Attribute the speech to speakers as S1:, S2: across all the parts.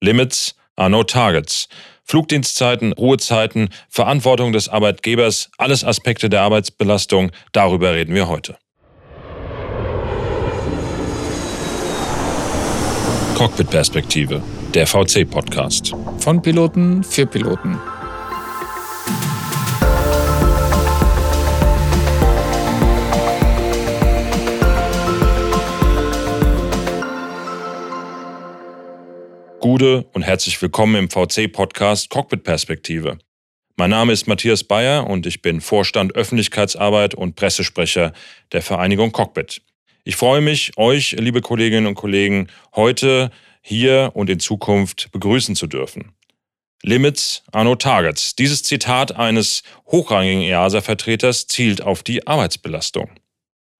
S1: Limits are no targets. Flugdienstzeiten, Ruhezeiten, Verantwortung des Arbeitgebers, alles Aspekte der Arbeitsbelastung, darüber reden wir heute. Cockpit-Perspektive, der VC-Podcast.
S2: Von Piloten für Piloten.
S1: Gude und herzlich willkommen im VC-Podcast Cockpit Perspektive. Mein Name ist Matthias Bayer und ich bin Vorstand Öffentlichkeitsarbeit und Pressesprecher der Vereinigung Cockpit. Ich freue mich, euch, liebe Kolleginnen und Kollegen, heute hier und in Zukunft begrüßen zu dürfen. Limits are no targets. Dieses Zitat eines hochrangigen EASA-Vertreters zielt auf die Arbeitsbelastung.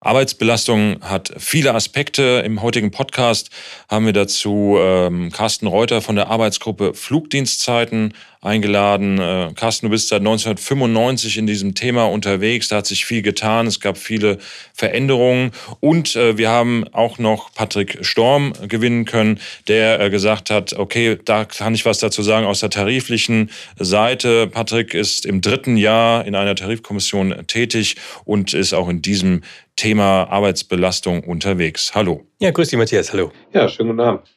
S1: Arbeitsbelastung hat viele Aspekte. Im heutigen Podcast haben wir dazu ähm, Carsten Reuter von der Arbeitsgruppe Flugdienstzeiten eingeladen. Äh, Carsten, du bist seit 1995 in diesem Thema unterwegs. Da hat sich viel getan. Es gab viele Veränderungen. Und äh, wir haben auch noch Patrick Storm gewinnen können, der äh, gesagt hat, okay, da kann ich was dazu sagen aus der tariflichen Seite. Patrick ist im dritten Jahr in einer Tarifkommission tätig und ist auch in diesem Thema Arbeitsbelastung unterwegs. Hallo.
S3: Ja, grüß dich, Matthias. Hallo.
S4: Ja, schönen guten Abend.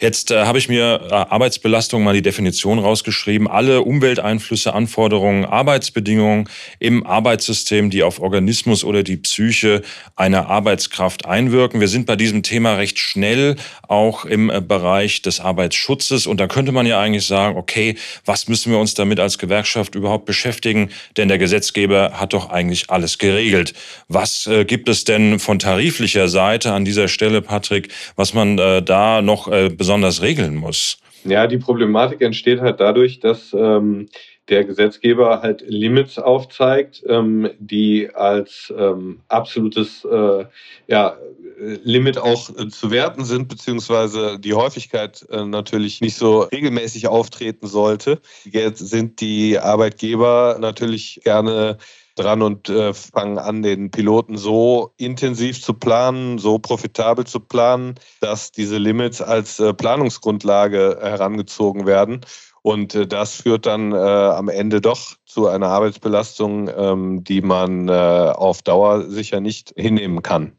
S1: Jetzt äh, habe ich mir äh, Arbeitsbelastung mal die Definition rausgeschrieben. Alle Umwelteinflüsse, Anforderungen, Arbeitsbedingungen im Arbeitssystem, die auf Organismus oder die Psyche einer Arbeitskraft einwirken. Wir sind bei diesem Thema recht schnell auch im äh, Bereich des Arbeitsschutzes. Und da könnte man ja eigentlich sagen, okay, was müssen wir uns damit als Gewerkschaft überhaupt beschäftigen? Denn der Gesetzgeber hat doch eigentlich alles geregelt. Was äh, gibt es denn von tariflicher Seite an dieser Stelle, Patrick, was man äh, da noch besonders regeln muss?
S4: Ja, die Problematik entsteht halt dadurch, dass ähm, der Gesetzgeber halt Limits aufzeigt, ähm, die als ähm, absolutes äh, ja, Limit auch äh, zu werten sind, beziehungsweise die Häufigkeit äh, natürlich nicht so regelmäßig auftreten sollte. Jetzt sind die Arbeitgeber natürlich gerne dran und äh, fangen an, den Piloten so intensiv zu planen, so profitabel zu planen, dass diese Limits als äh, Planungsgrundlage herangezogen werden. Und äh, das führt dann äh, am Ende doch zu einer Arbeitsbelastung, ähm, die man äh, auf Dauer sicher nicht hinnehmen kann.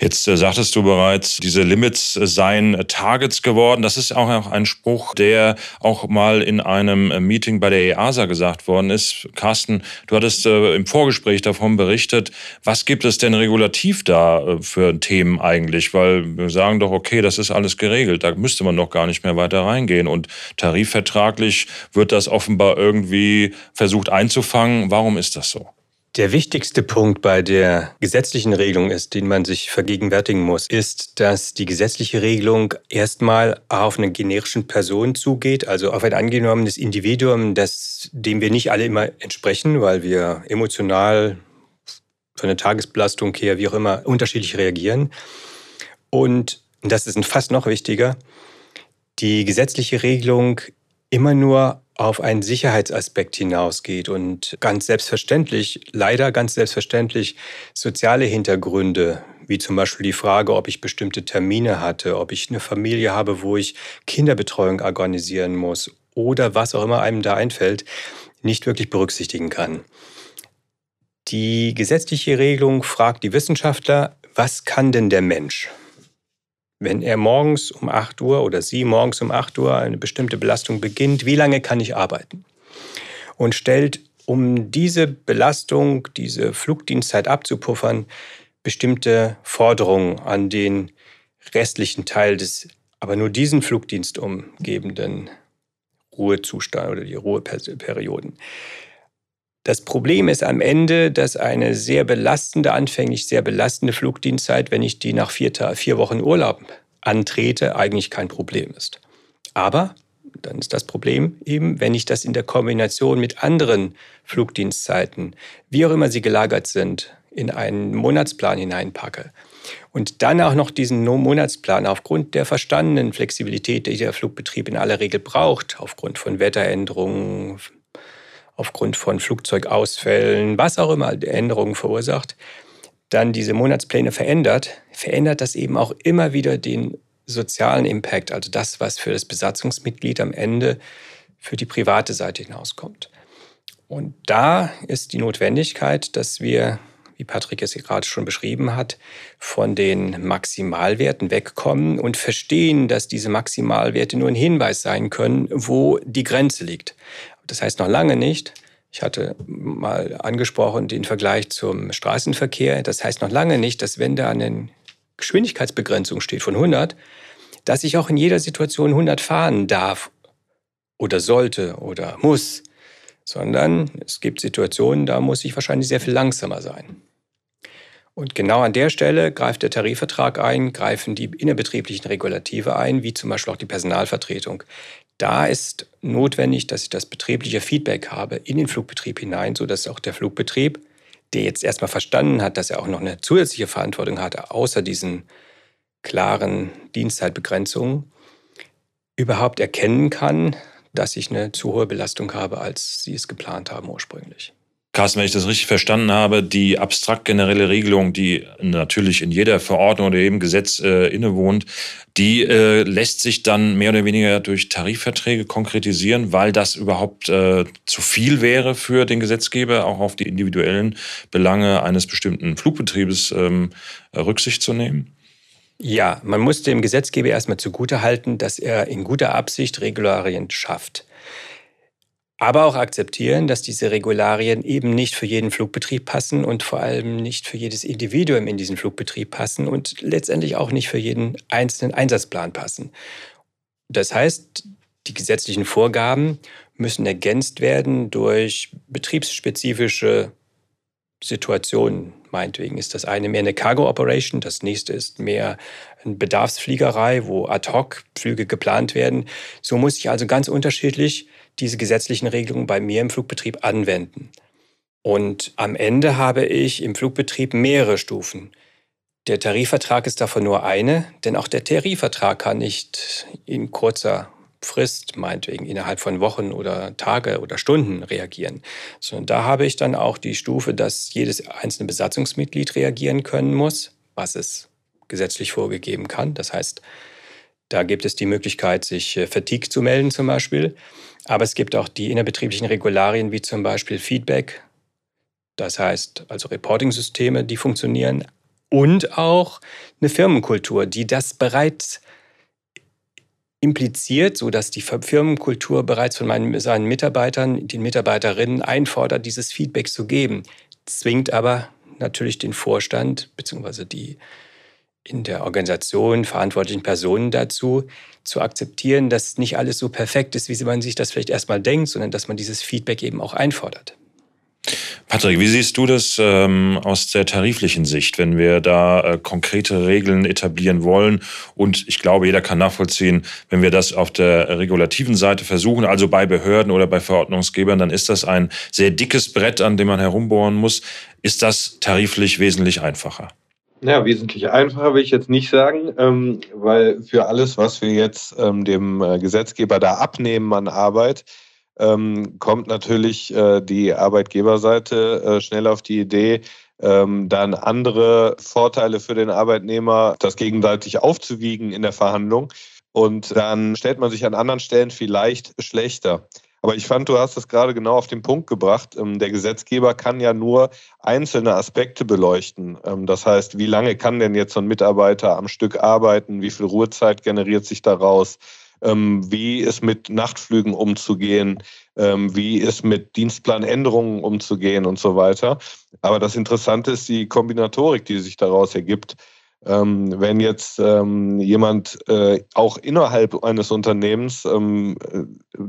S1: Jetzt äh, sagtest du bereits, diese Limits äh, seien äh, Targets geworden. Das ist auch ein Spruch, der auch mal in einem äh, Meeting bei der EASA gesagt worden ist. Carsten, du hattest äh, im Vorgespräch davon berichtet. Was gibt es denn regulativ da für Themen eigentlich? Weil wir sagen doch, okay, das ist alles geregelt. Da müsste man doch gar nicht mehr weiter reingehen. Und tarifvertraglich wird das offenbar irgendwie versucht einzufangen. Warum ist das so?
S3: Der wichtigste Punkt bei der gesetzlichen Regelung ist, den man sich vergegenwärtigen muss, ist, dass die gesetzliche Regelung erstmal auf eine generischen Person zugeht, also auf ein angenommenes Individuum, das, dem wir nicht alle immer entsprechen, weil wir emotional von der Tagesbelastung her, wie auch immer, unterschiedlich reagieren. Und das ist fast noch wichtiger, die gesetzliche Regelung immer nur auf einen Sicherheitsaspekt hinausgeht und ganz selbstverständlich, leider ganz selbstverständlich, soziale Hintergründe, wie zum Beispiel die Frage, ob ich bestimmte Termine hatte, ob ich eine Familie habe, wo ich Kinderbetreuung organisieren muss oder was auch immer einem da einfällt, nicht wirklich berücksichtigen kann. Die gesetzliche Regelung fragt die Wissenschaftler, was kann denn der Mensch? Wenn er morgens um 8 Uhr oder sie morgens um 8 Uhr eine bestimmte Belastung beginnt, wie lange kann ich arbeiten? Und stellt, um diese Belastung, diese Flugdienstzeit abzupuffern, bestimmte Forderungen an den restlichen Teil des, aber nur diesen Flugdienst umgebenden Ruhezustand oder die Ruheperioden. Das Problem ist am Ende, dass eine sehr belastende, anfänglich sehr belastende Flugdienstzeit, wenn ich die nach vier, vier Wochen Urlaub antrete, eigentlich kein Problem ist. Aber dann ist das Problem eben, wenn ich das in der Kombination mit anderen Flugdienstzeiten, wie auch immer sie gelagert sind, in einen Monatsplan hineinpacke und dann auch noch diesen Monatsplan aufgrund der verstandenen Flexibilität, die der Flugbetrieb in aller Regel braucht, aufgrund von Wetteränderungen, aufgrund von Flugzeugausfällen, was auch immer Änderungen verursacht, dann diese Monatspläne verändert, verändert das eben auch immer wieder den sozialen Impact, also das, was für das Besatzungsmitglied am Ende für die private Seite hinauskommt. Und da ist die Notwendigkeit, dass wir, wie Patrick es gerade schon beschrieben hat, von den Maximalwerten wegkommen und verstehen, dass diese Maximalwerte nur ein Hinweis sein können, wo die Grenze liegt. Das heißt noch lange nicht, ich hatte mal angesprochen den Vergleich zum Straßenverkehr. Das heißt noch lange nicht, dass wenn da eine Geschwindigkeitsbegrenzung steht von 100, dass ich auch in jeder Situation 100 fahren darf oder sollte oder muss, sondern es gibt Situationen, da muss ich wahrscheinlich sehr viel langsamer sein. Und genau an der Stelle greift der Tarifvertrag ein, greifen die innerbetrieblichen Regulative ein, wie zum Beispiel auch die Personalvertretung. Da ist notwendig, dass ich das betriebliche Feedback habe in den Flugbetrieb hinein, sodass auch der Flugbetrieb, der jetzt erstmal verstanden hat, dass er auch noch eine zusätzliche Verantwortung hat, außer diesen klaren Dienstzeitbegrenzungen, überhaupt erkennen kann, dass ich eine zu hohe Belastung habe, als Sie es geplant haben ursprünglich.
S1: Carsten, wenn ich das richtig verstanden habe, die abstrakt generelle Regelung, die natürlich in jeder Verordnung oder jedem Gesetz äh, innewohnt, die äh, lässt sich dann mehr oder weniger durch Tarifverträge konkretisieren, weil das überhaupt äh, zu viel wäre für den Gesetzgeber, auch auf die individuellen Belange eines bestimmten Flugbetriebes ähm, Rücksicht zu nehmen?
S3: Ja, man muss dem Gesetzgeber erstmal zugutehalten, dass er in guter Absicht Regularien schafft. Aber auch akzeptieren, dass diese Regularien eben nicht für jeden Flugbetrieb passen und vor allem nicht für jedes Individuum in diesen Flugbetrieb passen und letztendlich auch nicht für jeden einzelnen Einsatzplan passen. Das heißt, die gesetzlichen Vorgaben müssen ergänzt werden durch betriebsspezifische Situationen. Meinetwegen ist das eine mehr eine Cargo Operation, das nächste ist mehr eine Bedarfsfliegerei, wo ad hoc Flüge geplant werden. So muss ich also ganz unterschiedlich diese gesetzlichen Regelungen bei mir im Flugbetrieb anwenden. Und am Ende habe ich im Flugbetrieb mehrere Stufen. Der Tarifvertrag ist davon nur eine, denn auch der Tarifvertrag kann nicht in kurzer Frist, meinetwegen innerhalb von Wochen oder Tage oder Stunden reagieren, sondern da habe ich dann auch die Stufe, dass jedes einzelne Besatzungsmitglied reagieren können muss, was es gesetzlich vorgegeben kann. Das heißt, da gibt es die Möglichkeit, sich äh, Fatigue zu melden zum Beispiel. Aber es gibt auch die innerbetrieblichen Regularien wie zum Beispiel Feedback. Das heißt also Reporting-Systeme, die funktionieren. Und auch eine Firmenkultur, die das bereits impliziert, sodass die Firmenkultur bereits von meinen, seinen Mitarbeitern, den Mitarbeiterinnen einfordert, dieses Feedback zu geben. Zwingt aber natürlich den Vorstand bzw. die in der Organisation verantwortlichen Personen dazu, zu akzeptieren, dass nicht alles so perfekt ist, wie man sich das vielleicht erstmal denkt, sondern dass man dieses Feedback eben auch einfordert.
S1: Patrick, wie siehst du das ähm, aus der tariflichen Sicht, wenn wir da äh, konkrete Regeln etablieren wollen? Und ich glaube, jeder kann nachvollziehen, wenn wir das auf der regulativen Seite versuchen, also bei Behörden oder bei Verordnungsgebern, dann ist das ein sehr dickes Brett, an dem man herumbohren muss. Ist das tariflich wesentlich einfacher?
S4: Ja, wesentlich einfacher will ich jetzt nicht sagen, ähm, weil für alles, was wir jetzt ähm, dem äh, Gesetzgeber da abnehmen an Arbeit, ähm, kommt natürlich äh, die Arbeitgeberseite äh, schnell auf die Idee, dann andere Vorteile für den Arbeitnehmer, das gegenseitig aufzuwiegen in der Verhandlung. Und dann stellt man sich an anderen Stellen vielleicht schlechter. Aber ich fand, du hast es gerade genau auf den Punkt gebracht. Ähm, der Gesetzgeber kann ja nur einzelne Aspekte beleuchten. Ähm, das heißt, wie lange kann denn jetzt so ein Mitarbeiter am Stück arbeiten? Wie viel Ruhezeit generiert sich daraus? Ähm, wie ist mit Nachtflügen umzugehen? Wie ist mit Dienstplanänderungen umzugehen und so weiter? Aber das Interessante ist die Kombinatorik, die sich daraus ergibt. Ähm, wenn jetzt ähm, jemand äh, auch innerhalb eines Unternehmens, ähm, äh,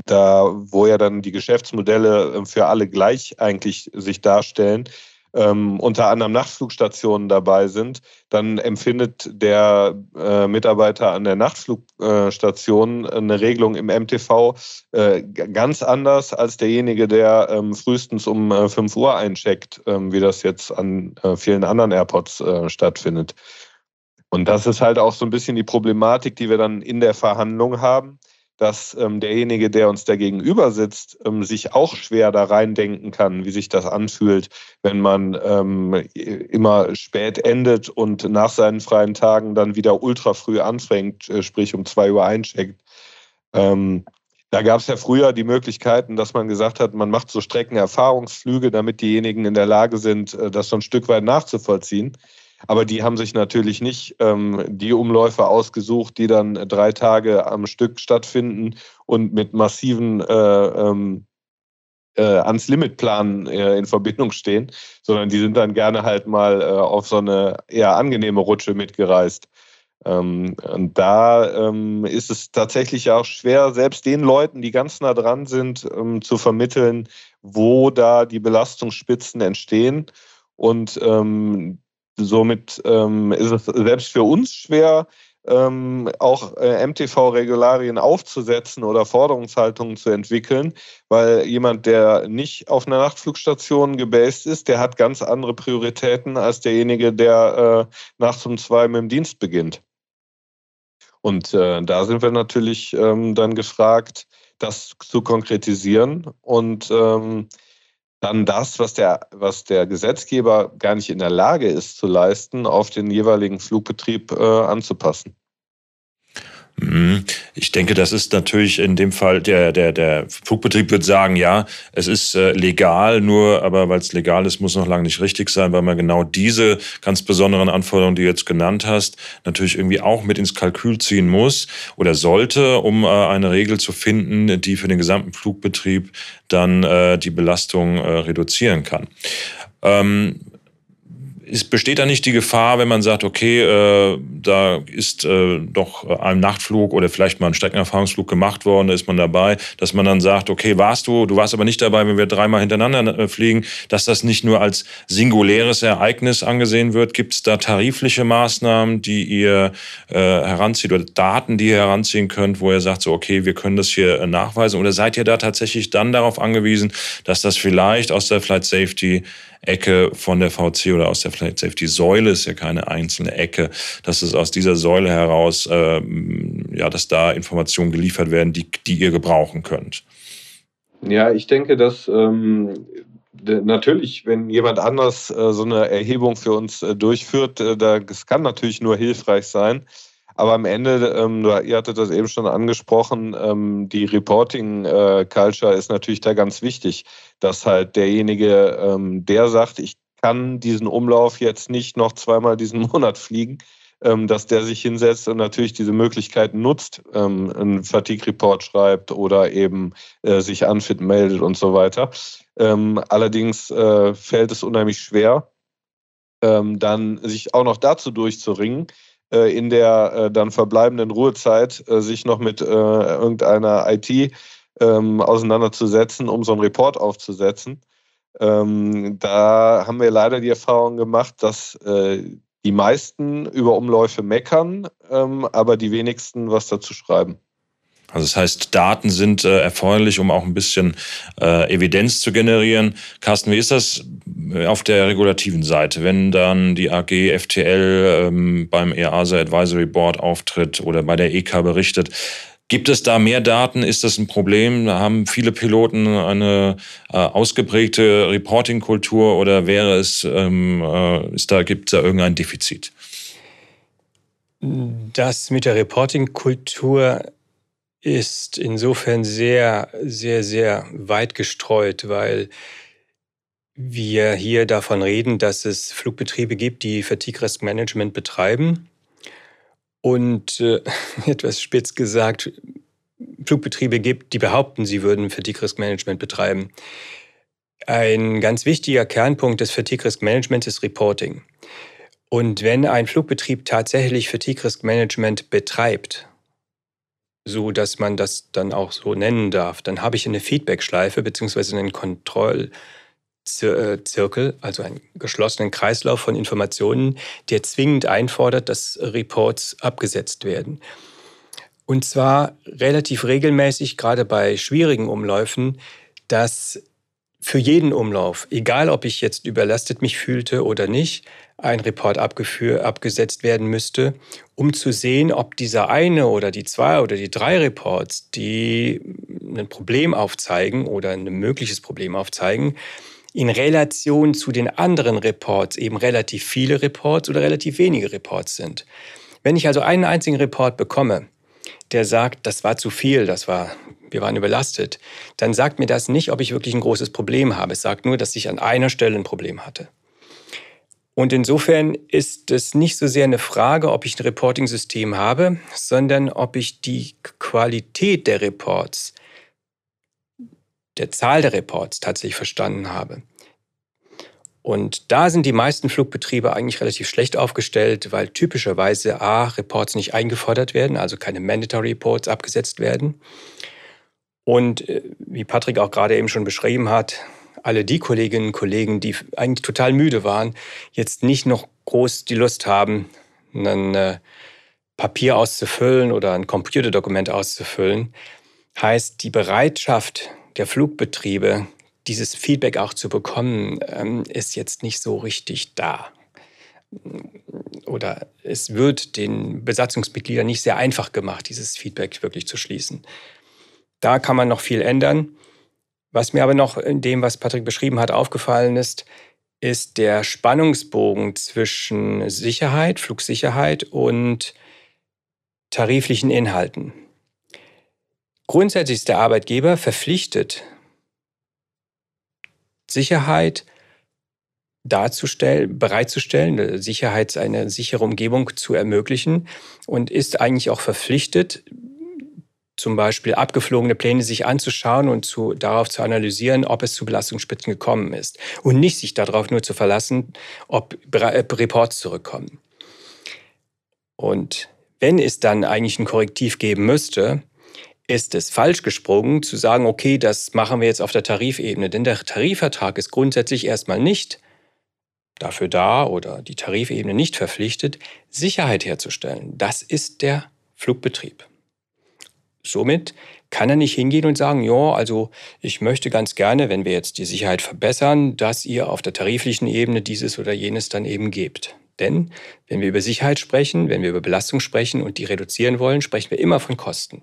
S4: da wo ja dann die Geschäftsmodelle äh, für alle gleich eigentlich sich darstellen, ähm, unter anderem Nachtflugstationen dabei sind, dann empfindet der äh, Mitarbeiter an der Nachtflugstation eine Regelung im MTV äh, ganz anders als derjenige, der ähm, frühestens um äh, 5 Uhr eincheckt, ähm, wie das jetzt an äh, vielen anderen Airports äh, stattfindet. Und das ist halt auch so ein bisschen die Problematik, die wir dann in der Verhandlung haben. dass ähm, derjenige, der uns da gegenüber sitzt, ähm, sich auch schwer da reindenken kann, wie sich das anfühlt, wenn man ähm, immer spät endet und nach seinen freien Tagen dann wieder ultra früh anfängt, äh, sprich um zwei Uhr eincheckt. Ähm, da gab es ja früher die Möglichkeiten, dass man gesagt hat, man macht so Streckenerfahrungsflüge, damit diejenigen in der Lage sind, äh, das so ein Stück weit nachzuvollziehen. Aber die haben sich natürlich nicht ähm, die Umläufe ausgesucht, die dann drei Tage am Stück stattfinden und mit massiven äh, ähm, äh, ans Limit planen äh, in Verbindung stehen, sondern die sind dann gerne halt mal äh, auf so eine eher angenehme Rutsche mitgereist. Ähm, und da ähm, ist es tatsächlich auch schwer, selbst den Leuten, die ganz nah dran sind, ähm, zu vermitteln, wo da die Belastungsspitzen entstehen. Und ähm, somit ähm, ist es selbst für uns schwer, ähm, auch äh, MTV-Regularien aufzusetzen oder Forderungshaltungen zu entwickeln, weil jemand, der nicht auf einer Nachtflugstation gebased ist, der hat ganz andere Prioritäten als derjenige, der äh, nachts um zwei mit dem Dienst beginnt. Und äh, da sind wir natürlich ähm, dann gefragt, das zu konkretisieren und ähm, dann das, was der, was der Gesetzgeber gar nicht in der Lage ist zu leisten, auf den jeweiligen Flugbetrieb äh, anzupassen.
S1: Mhm. Ich denke, das ist natürlich in dem Fall, der, der, der Flugbetrieb wird sagen, ja, es ist äh, legal, nur aber weil es legal ist, muss noch lange nicht richtig sein, weil man genau diese ganz besonderen Anforderungen, die du jetzt genannt hast, natürlich irgendwie auch mit ins Kalkül ziehen muss oder sollte, um äh, eine Regel zu finden, die für den gesamten Flugbetrieb dann äh, die Belastung reduzieren kann. Ähm, es besteht da nicht die Gefahr, wenn man sagt, okay, äh, da ist äh, doch ein Nachtflug oder vielleicht mal ein Streckenerfahrungsflug gemacht worden, da ist man dabei, dass man dann sagt, okay, warst du, du warst aber nicht dabei, wenn wir dreimal hintereinander äh, fliegen, dass das nicht nur als singuläres Ereignis angesehen wird. Gibt es da tarifliche Maßnahmen, die ihr äh, heranzieht oder Daten, die ihr heranziehen könnt, wo ihr sagt, so, okay, wir können das hier äh, nachweisen? Oder seid ihr da tatsächlich dann darauf angewiesen, dass das vielleicht aus der Flight Safety Ecke von der VC oder aus der Flight Safety Säule ist ja keine einzelne Ecke, dass es aus dieser Säule heraus, äh, ja, dass da Informationen geliefert werden, die, die ihr gebrauchen könnt.
S4: Ja, ich denke, dass ähm, natürlich, wenn jemand anders äh, so eine Erhebung für uns äh, durchführt, äh, das kann natürlich nur hilfreich sein. Aber am Ende, ähm, ihr hattet das eben schon angesprochen, ähm, die Reporting-Culture äh, ist natürlich da ganz wichtig, dass halt derjenige, ähm, der sagt, ich kann diesen Umlauf jetzt nicht noch zweimal diesen Monat fliegen, ähm, dass der sich hinsetzt und natürlich diese Möglichkeiten nutzt, ähm, einen Fatigue-Report schreibt oder eben äh, sich unfit meldet und so weiter. Ähm, allerdings äh, fällt es unheimlich schwer, dann sich auch noch dazu durchzuringen, äh, in der äh, dann verbleibenden Ruhezeit äh, sich noch mit irgendeiner IT ähm, auseinanderzusetzen, um so einen Report aufzusetzen. Ähm, da haben wir leider die Erfahrung gemacht, dass die meisten über Umläufe meckern, ähm, aber die wenigsten was dazu schreiben.
S1: Also das heißt, Daten sind äh, erforderlich, um auch ein bisschen äh, Evidenz zu generieren. Carsten, wie ist das auf der regulativen Seite, wenn dann die AG FTL ähm, beim EASA Advisory Board auftritt oder bei der EK berichtet? Gibt es da mehr Daten? Ist das ein Problem? Haben viele Piloten eine äh, ausgeprägte Reporting-Kultur oder wäre es, ähm, äh, ist da, gibt es da irgendein Defizit?
S3: Das mit der Reporting-Kultur ist insofern sehr, sehr, sehr weit gestreut, weil wir hier davon reden, dass es Flugbetriebe gibt, die Fatigue Risk Management betreiben. Und äh, etwas spitz gesagt, Flugbetriebe gibt, die behaupten, sie würden Fatigue Risk Management betreiben. Ein ganz wichtiger Kernpunkt des Fatigue Risk Managements ist Reporting. Und wenn ein Flugbetrieb tatsächlich Fatigue Risk Management betreibt, so dass man das dann auch so nennen darf. Dann habe ich eine Feedback-Schleife bzw. einen Kontrollzirkel, also einen geschlossenen Kreislauf von Informationen, der zwingend einfordert, dass Reports abgesetzt werden. Und zwar relativ regelmäßig, gerade bei schwierigen Umläufen, dass für jeden Umlauf, egal ob ich jetzt überlastet mich fühlte oder nicht, ein Report abgesetzt werden müsste, um zu sehen, ob dieser eine oder die zwei oder die drei Reports, die ein Problem aufzeigen oder ein mögliches Problem aufzeigen, in Relation zu den anderen Reports eben relativ viele Reports oder relativ wenige Reports sind. Wenn ich also einen einzigen Report bekomme, der sagt, das war zu viel, das war, wir waren überlastet, dann sagt mir das nicht, ob ich wirklich ein großes Problem habe. Es sagt nur, dass ich an einer Stelle ein Problem hatte. Und insofern ist es nicht so sehr eine Frage, ob ich ein Reporting-System habe, sondern ob ich die Qualität der Reports, der Zahl der Reports tatsächlich verstanden habe. Und da sind die meisten Flugbetriebe eigentlich relativ schlecht aufgestellt, weil typischerweise A, Reports nicht eingefordert werden, also keine Mandatory Reports abgesetzt werden. Und äh, wie Patrick auch gerade eben schon beschrieben hat, alle die Kolleginnen und Kollegen, die eigentlich total müde waren, jetzt nicht noch groß die Lust haben, ein äh, Papier auszufüllen oder ein Computerdokument auszufüllen, heißt die Bereitschaft der Flugbetriebe, dieses Feedback auch zu bekommen, ähm, ist jetzt nicht so richtig da. Oder es wird den Besatzungsmitgliedern nicht sehr einfach gemacht, dieses Feedback wirklich zu schließen. Da kann man noch viel ändern. Was mir aber noch in dem, was Patrick beschrieben hat, aufgefallen ist, ist der Spannungsbogen zwischen Sicherheit, Flugsicherheit und tariflichen Inhalten. Grundsätzlich ist der Arbeitgeber verpflichtet, Sicherheit darzustellen, bereitzustellen, Sicherheit, eine sichere Umgebung zu ermöglichen und ist eigentlich auch verpflichtet, zum Beispiel abgeflogene Pläne sich anzuschauen und zu, darauf zu analysieren, ob es zu Belastungsspitzen gekommen ist. Und nicht sich darauf nur zu verlassen, ob äh, Reports zurückkommen. Und wenn es dann eigentlich ein Korrektiv geben müsste, ist es falsch gesprungen zu sagen, okay, das machen wir jetzt auf der Tarifebene. Denn der Tarifvertrag ist grundsätzlich erstmal nicht dafür da oder die Tarifebene nicht verpflichtet, Sicherheit herzustellen. Das ist der Flugbetrieb. Somit kann er nicht hingehen und sagen, ja, also ich möchte ganz gerne, wenn wir jetzt die Sicherheit verbessern, dass ihr auf der tariflichen Ebene dieses oder jenes dann eben gebt. Denn wenn wir über Sicherheit sprechen, wenn wir über Belastung sprechen und die reduzieren wollen, sprechen wir immer von Kosten.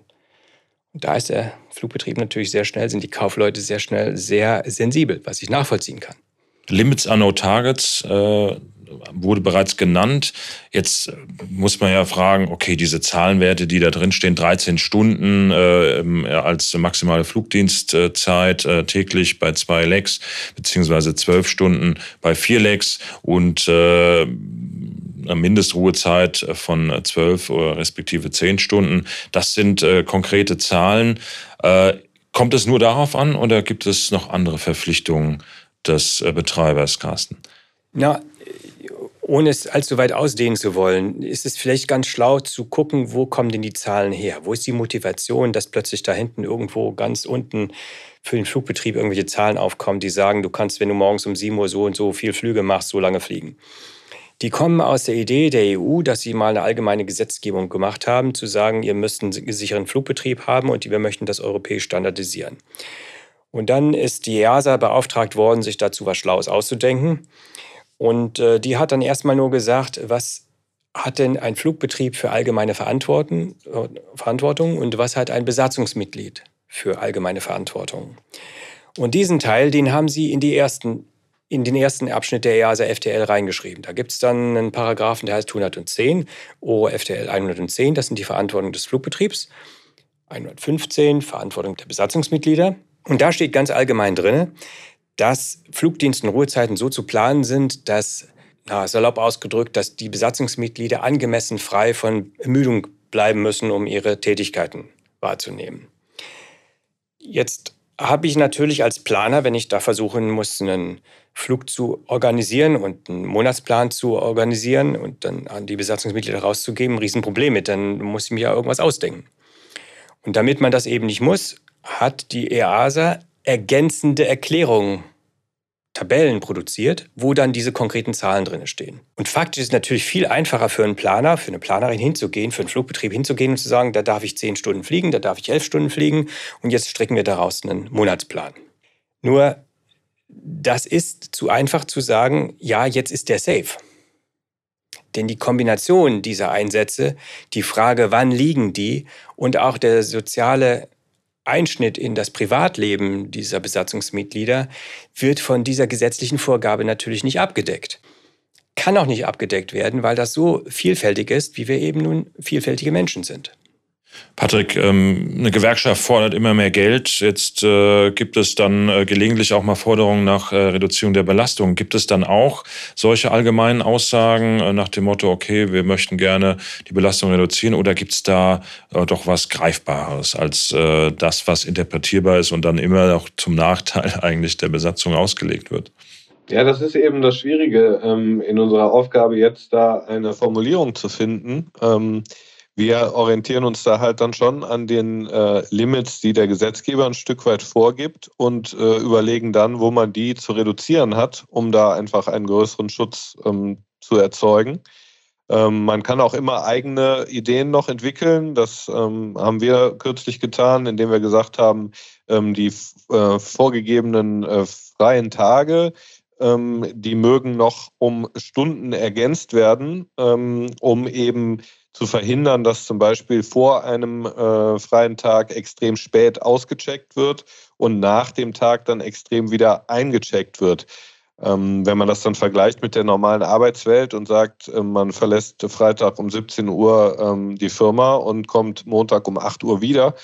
S3: Da ist der Flugbetrieb natürlich sehr schnell, sind die Kaufleute sehr schnell sehr sensibel, was ich nachvollziehen kann.
S1: Limits are no targets äh, wurde bereits genannt. Jetzt muss man ja fragen, okay, diese Zahlenwerte, die da drin stehen, 13 Stunden äh, als maximale Flugdienstzeit äh, täglich bei zwei Legs, beziehungsweise 12 Stunden bei vier Legs und äh, Mindestruhezeit von zwölf oder respektive zehn Stunden. Das sind äh, konkrete Zahlen. Äh, kommt es nur darauf an oder gibt es noch andere Verpflichtungen des äh, Betreibers, Carsten?
S3: Ja, ohne es allzu weit ausdehnen zu wollen, ist es vielleicht ganz schlau zu gucken, wo kommen denn die Zahlen her? Wo ist die Motivation, dass plötzlich da hinten irgendwo ganz unten für den Flugbetrieb irgendwelche Zahlen aufkommen, die sagen, du kannst, wenn du morgens um 7 Uhr so und so viel Flüge machst, so lange fliegen. Die kommen aus der Idee der EU, dass sie mal eine allgemeine Gesetzgebung gemacht haben, zu sagen, ihr müsst einen sicheren Flugbetrieb haben und wir möchten das europäisch standardisieren. Und dann ist die EASA beauftragt worden, sich dazu was Schlaues auszudenken. Und äh, die hat dann erstmal nur gesagt, was hat denn ein Flugbetrieb für allgemeine Verantwortung, äh, Verantwortung und was hat ein Besatzungsmitglied für allgemeine Verantwortung? Und diesen Teil, den haben sie in die ersten in den ersten Abschnitt der EASA FTL reingeschrieben. Da gibt es dann einen Paragraphen, der heißt 110, OFTL 110, das sind die Verantwortung des Flugbetriebs. 115, Verantwortung der Besatzungsmitglieder. Und da steht ganz allgemein drin, dass Flugdienst und Ruhezeiten so zu planen sind, dass, na, salopp ausgedrückt, dass die Besatzungsmitglieder angemessen frei von Ermüdung bleiben müssen, um ihre Tätigkeiten wahrzunehmen. Jetzt habe ich natürlich als Planer, wenn ich da versuchen muss, einen Flug zu organisieren und einen Monatsplan zu organisieren und dann an die Besatzungsmitglieder rauszugeben, ein Riesenproblem mit. Dann muss ich mir ja irgendwas ausdenken. Und damit man das eben nicht muss, hat die EASA ergänzende Erklärungen Tabellen produziert, wo dann diese konkreten Zahlen drin stehen. Und faktisch ist es natürlich viel einfacher für einen Planer, für eine Planerin hinzugehen, für einen Flugbetrieb hinzugehen und zu sagen, da darf ich zehn Stunden fliegen, da darf ich elf Stunden fliegen und jetzt stricken wir daraus einen Monatsplan. Nur Das ist zu einfach zu sagen, ja, jetzt ist der safe. Denn die Kombination dieser Einsätze, die Frage, wann liegen die und auch der soziale Einschnitt in das Privatleben dieser Besatzungsmitglieder wird von dieser gesetzlichen Vorgabe natürlich nicht abgedeckt. Kann auch nicht abgedeckt werden, weil das so vielfältig ist, wie wir eben nun vielfältige Menschen sind.
S1: Patrick, ähm, eine Gewerkschaft fordert immer mehr Geld. Jetzt äh, gibt es dann äh, gelegentlich auch mal Forderungen nach äh, Reduzierung der Belastung. Gibt es dann auch solche allgemeinen Aussagen nach dem Motto, okay, wir möchten gerne die Belastung reduzieren oder gibt es da doch was Greifbares als das, was interpretierbar ist und dann immer auch zum Nachteil eigentlich der Besatzung ausgelegt wird?
S4: Ja, das ist eben das Schwierige ähm, in unserer Aufgabe jetzt da eine Formulierung zu finden. Wir orientieren uns da halt dann schon an den äh, Limits, die der Gesetzgeber ein Stück weit vorgibt und äh, überlegen dann, wo man die zu reduzieren hat, um da einfach einen größeren Schutz ähm, zu erzeugen. Ähm, man kann auch immer eigene Ideen noch entwickeln. Das ähm, haben wir kürzlich getan, indem wir gesagt haben, ähm, die äh, vorgegebenen äh, freien Tage, ähm, die mögen noch um Stunden ergänzt werden, ähm, um eben zu verhindern, dass zum Beispiel vor einem äh, freien Tag extrem spät ausgecheckt wird und nach dem Tag dann extrem wieder eingecheckt wird. Ähm, wenn man das dann vergleicht mit der normalen Arbeitswelt und sagt, äh, man verlässt Freitag um 17 Uhr ähm, die Firma und kommt Montag um 8 Uhr wieder,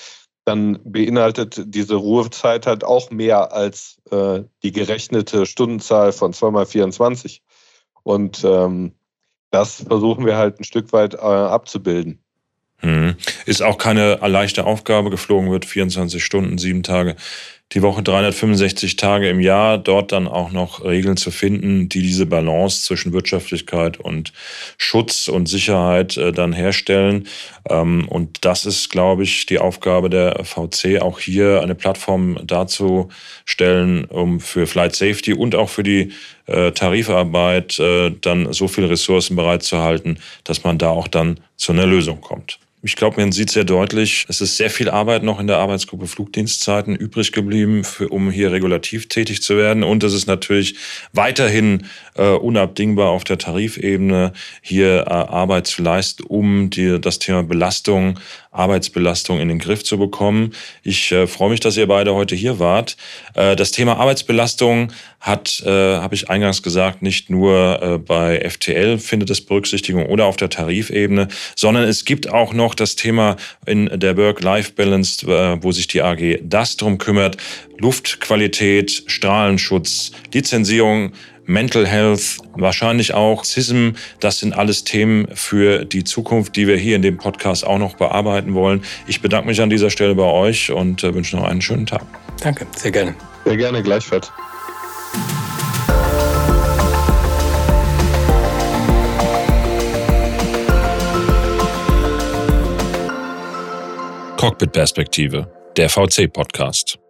S4: dann beinhaltet diese Ruhezeit halt auch mehr als äh, die gerechnete Stundenzahl von 2 mal 24. Und ähm, das versuchen wir halt ein Stück weit äh, abzubilden.
S1: Hm. Ist auch keine leichte Aufgabe. Geflogen wird 24 Stunden, sieben Tage die Woche 365 Tage im Jahr, dort dann auch noch Regeln zu finden, die diese Balance zwischen Wirtschaftlichkeit und Schutz und Sicherheit äh, dann herstellen. Ähm, und das ist, glaube ich, die Aufgabe der VC, auch hier eine Plattform darzustellen, um für Flight Safety und auch für die äh, Tarifarbeit äh, dann so viele Ressourcen bereitzuhalten, dass man da auch dann zu einer Lösung kommt. Ich glaube, man sieht sehr deutlich, es ist sehr viel Arbeit noch in der Arbeitsgruppe Flugdienstzeiten übrig geblieben, für, um hier regulativ tätig zu werden. Und es ist natürlich weiterhin äh, unabdingbar auf der Tarifebene hier äh, Arbeit zu leisten, um die, das Thema Belastung Arbeitsbelastung in den Griff zu bekommen. Ich äh, freue mich, dass ihr beide heute hier wart. Äh, das Thema Arbeitsbelastung hat, äh, habe ich eingangs gesagt, nicht nur äh, bei FTL findet es Berücksichtigung oder auf der Tarifebene, sondern es gibt auch noch das Thema in der Work-Life-Balance, äh, wo sich die AG das drum kümmert. Luftqualität, Strahlenschutz, Lizenzierung, Mental Health, wahrscheinlich auch CISM. Das sind alles Themen für die Zukunft, die wir hier in dem Podcast auch noch bearbeiten wollen. Ich bedanke mich an dieser Stelle bei euch und äh, wünsche noch einen schönen Tag.
S3: Danke, sehr gerne.
S4: Sehr gerne, gleichfalls.
S1: Cockpit-Perspektive, der VC-Podcast.